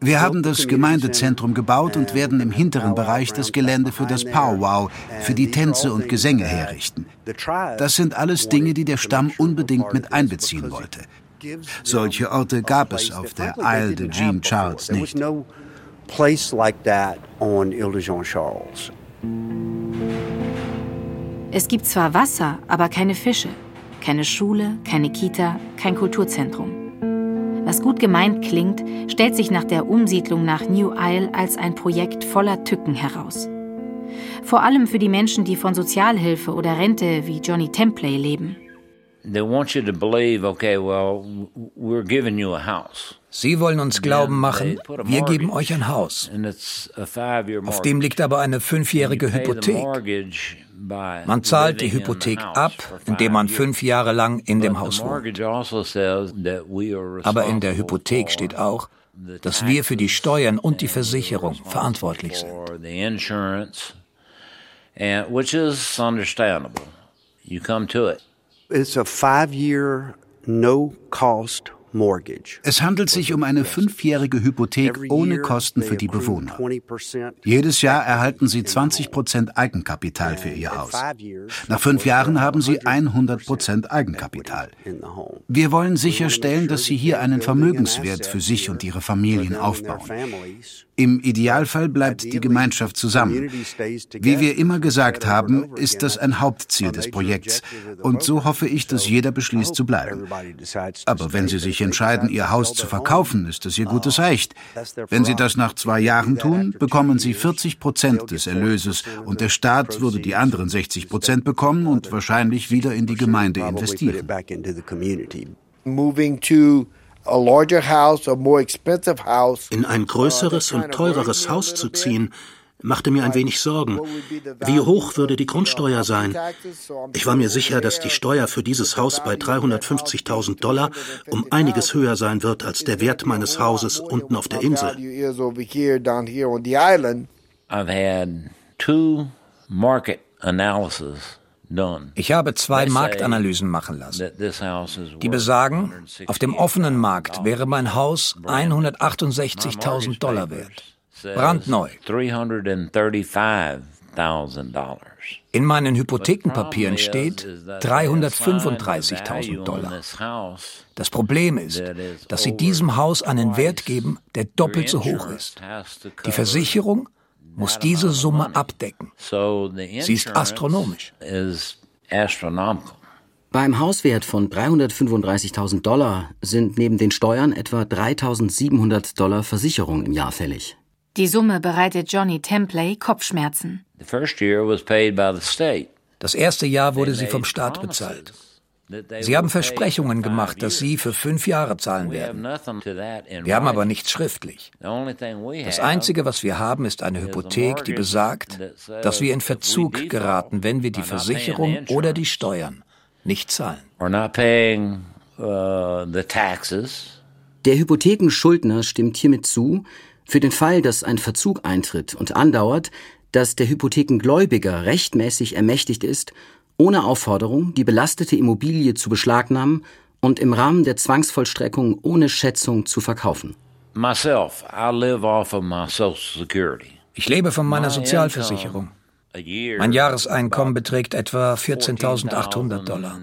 Wir haben das Gemeindezentrum gebaut und werden im hinteren Bereich das Gelände für das Powwow, für die Tänze und Gesänge herrichten. Das sind alles Dinge, die der Stamm unbedingt mit einbeziehen wollte. Solche Orte gab es auf der Isle de Jean Charles nicht. Es gibt zwar Wasser, aber keine Fische. Keine Schule, keine Kita, kein Kulturzentrum. Was gut gemeint klingt, stellt sich nach der Umsiedlung nach New Isle als ein Projekt voller Tücken heraus. Vor allem für die Menschen, die von Sozialhilfe oder Rente wie Johnny Templey leben. They want you to believe, okay, well, we're giving you a house. Sie wollen uns glauben machen, wir geben euch ein Haus. Auf dem liegt aber eine fünfjährige Hypothek. Man zahlt die Hypothek ab, indem man fünf Jahre lang in dem Haus wohnt. Also aber in der Hypothek steht auch, dass wir für die Steuern und die Versicherung verantwortlich sind. Which is understandable. You come to it. It's a five-year, no-cost es handelt sich um eine fünfjährige Hypothek ohne Kosten für die Bewohner. Jedes Jahr erhalten sie 20 Prozent Eigenkapital für ihr Haus. Nach fünf Jahren haben sie 100 Prozent Eigenkapital. Wir wollen sicherstellen, dass sie hier einen Vermögenswert für sich und ihre Familien aufbauen. Im Idealfall bleibt die Gemeinschaft zusammen. Wie wir immer gesagt haben, ist das ein Hauptziel des Projekts. Und so hoffe ich, dass jeder beschließt zu bleiben. Aber wenn Sie sich entscheiden, Ihr Haus zu verkaufen, ist das Ihr gutes Recht. Wenn Sie das nach zwei Jahren tun, bekommen Sie 40 Prozent des Erlöses und der Staat würde die anderen 60 Prozent bekommen und wahrscheinlich wieder in die Gemeinde investieren. In ein größeres und teureres Haus zu ziehen, machte mir ein wenig Sorgen. Wie hoch würde die Grundsteuer sein? Ich war mir sicher, dass die Steuer für dieses Haus bei 350.000 Dollar um einiges höher sein wird als der Wert meines Hauses unten auf der Insel. I've had two market analyses ich habe zwei Marktanalysen machen lassen. Die besagen, auf dem offenen Markt wäre mein Haus 168.000 Dollar wert. Brandneu. In meinen Hypothekenpapieren steht 335.000 Dollar. Das Problem ist, dass sie diesem Haus einen Wert geben, der doppelt so hoch ist. Die Versicherung muss diese Summe abdecken. Sie ist astronomisch. Beim Hauswert von 335.000 Dollar sind neben den Steuern etwa 3.700 Dollar Versicherung im Jahr fällig. Die Summe bereitet Johnny Templey Kopfschmerzen. Das erste Jahr wurde sie vom Staat bezahlt. Sie haben Versprechungen gemacht, dass Sie für fünf Jahre zahlen werden. Wir haben aber nichts schriftlich. Das Einzige, was wir haben, ist eine Hypothek, die besagt, dass wir in Verzug geraten, wenn wir die Versicherung oder die Steuern nicht zahlen. Uh, Der Hypothekenschuldner stimmt hiermit zu, für den Fall, dass ein Verzug eintritt und andauert, dass der Hypothekengläubiger rechtmäßig ermächtigt ist, ohne Aufforderung die belastete Immobilie zu beschlagnahmen und im Rahmen der Zwangsvollstreckung ohne Schätzung zu verkaufen. Ich lebe von meiner Sozialversicherung. Mein Jahreseinkommen beträgt etwa 14.800 Dollar.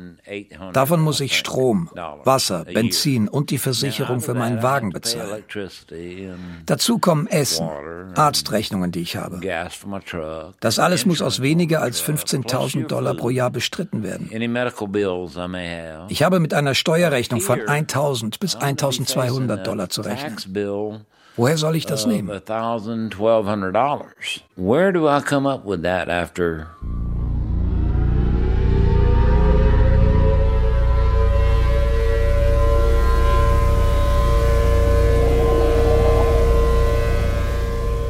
Davon muss ich Strom, Wasser, Benzin und die Versicherung für meinen Wagen bezahlen. Dazu kommen Essen, Arztrechnungen, die ich habe. Das alles muss aus weniger als 15.000 Dollar pro Jahr bestritten werden. Ich habe mit einer Steuerrechnung von 1.000 bis 1.200 Dollar zu rechnen. Woher soll ich das nehmen? Where do I come up with that after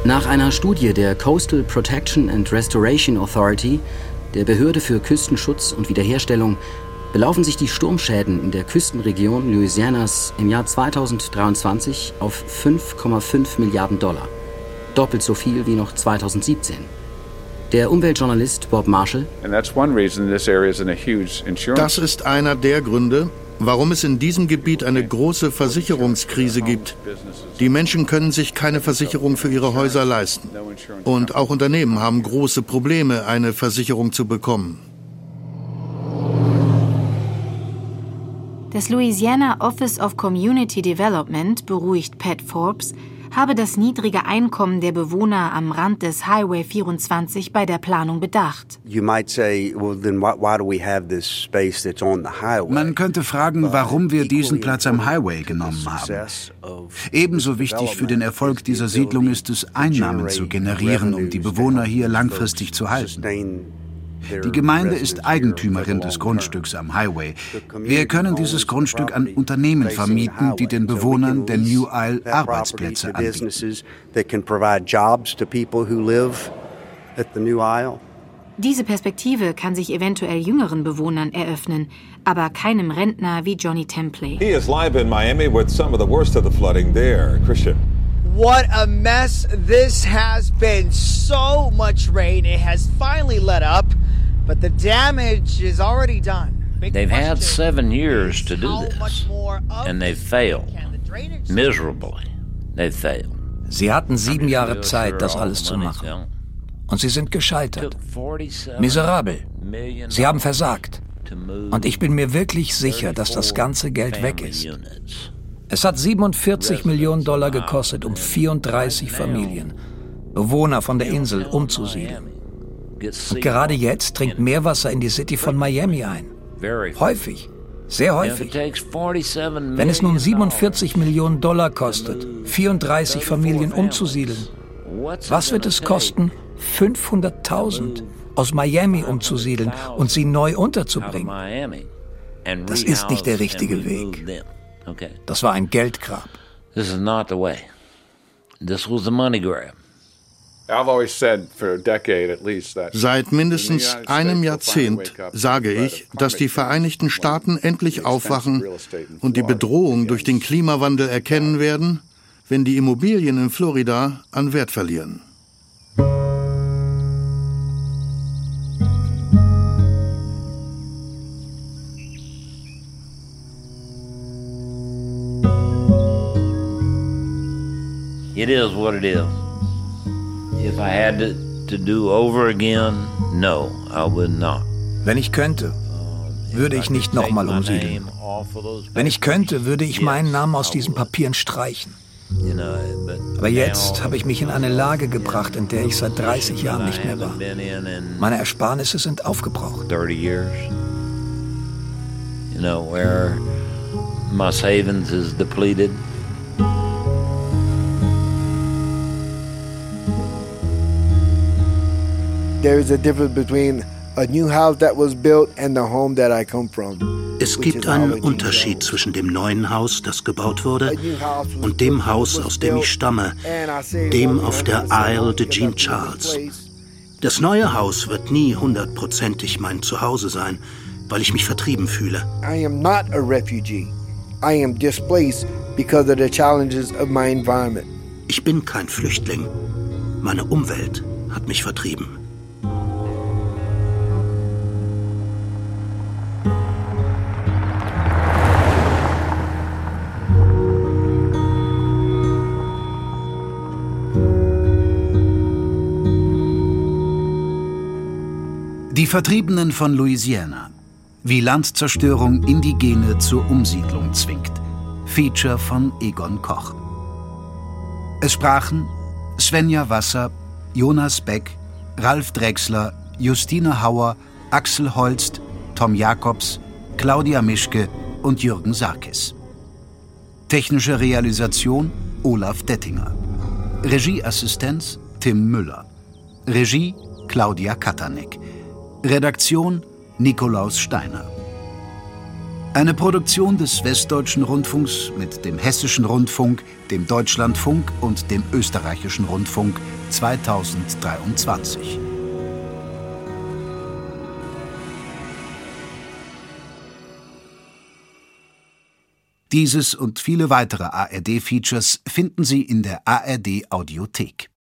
Nach einer Studie der Coastal Protection and Restoration Authority, der Behörde für Küstenschutz und Wiederherstellung, belaufen sich die Sturmschäden in der Küstenregion Louisianas im Jahr 2023 auf 5,5 Milliarden Dollar. Doppelt so viel wie noch 2017. Der Umweltjournalist Bob Marshall. Das ist einer der Gründe, warum es in diesem Gebiet eine große Versicherungskrise gibt. Die Menschen können sich keine Versicherung für ihre Häuser leisten. Und auch Unternehmen haben große Probleme, eine Versicherung zu bekommen. Das Louisiana Office of Community Development beruhigt Pat Forbes, habe das niedrige Einkommen der Bewohner am Rand des Highway 24 bei der Planung bedacht. Man könnte fragen, warum wir diesen Platz am Highway genommen haben. Ebenso wichtig für den Erfolg dieser Siedlung ist es, Einnahmen zu generieren, um die Bewohner hier langfristig zu halten. Die Gemeinde ist Eigentümerin des Grundstücks am Highway. Wir können dieses Grundstück an Unternehmen vermieten, die den Bewohnern der New Isle Arbeitsplätze anbieten. Diese Perspektive kann sich eventuell jüngeren Bewohnern eröffnen, aber keinem Rentner wie Johnny Templey. He is live in Miami with some of the worst of the flooding there. Christian. What a mess this has been. So much rain. It has finally let up. but the damage is already done. Big they've had seven years to do this, and they've failed miserably. They've failed. Sie hatten sieben Jahre Zeit, das alles zu machen. Und sie sind gescheitert. Miserabel. Sie haben versagt. Und ich bin mir wirklich sicher, dass das ganze Geld weg ist. Es hat 47 Millionen Dollar gekostet, um 34 Familien, Bewohner von der Insel, umzusiedeln. Und gerade jetzt dringt Meerwasser in die City von Miami ein. Häufig. Sehr häufig. Wenn es nun 47 Millionen Dollar kostet, 34 Familien umzusiedeln, was wird es kosten, 500.000 aus Miami umzusiedeln und sie neu unterzubringen? Das ist nicht der richtige Weg. Das war ein Geldgrab. This is not the way. This was a money grab. Seit mindestens einem Jahrzehnt sage ich, dass die Vereinigten Staaten endlich aufwachen und die Bedrohung durch den Klimawandel erkennen werden, wenn die Immobilien in Florida an Wert verlieren. It is what it is. If I had to, to do over again, no, I would not. Wenn ich könnte, würde ich nicht nochmal umsiedeln. Wenn ich könnte, würde ich meinen Namen aus diesen Papieren streichen. Aber jetzt habe ich mich in eine Lage gebracht, in der ich seit 30 Jahren nicht mehr war. Meine Ersparnisse sind aufgebraucht. 30 years. You know, where my savings is depleted. Es gibt einen Unterschied zwischen dem neuen Haus, das gebaut wurde, und dem Haus, aus dem ich stamme, dem auf der Isle de Jean Charles. Das neue Haus wird nie hundertprozentig mein Zuhause sein, weil ich mich vertrieben fühle. I am not a refugee. I am displaced because of the challenges of my environment. Ich bin kein Flüchtling. Meine Umwelt hat mich vertrieben. Vertriebenen von Louisiana. Wie Landzerstörung Indigene zur Umsiedlung zwingt. Feature von Egon Koch. Es sprachen Svenja Wasser, Jonas Beck, Ralf Drechsler, Justine Hauer, Axel Holst, Tom Jakobs, Claudia Mischke und Jürgen Sarkis. Technische Realisation Olaf Dettinger. Regieassistenz Tim Müller. Regie Claudia Katanek. Redaktion Nikolaus Steiner. Eine Produktion des Westdeutschen Rundfunks mit dem Hessischen Rundfunk, dem Deutschlandfunk und dem Österreichischen Rundfunk 2023. Dieses und viele weitere ARD-Features finden Sie in der ARD Audiothek.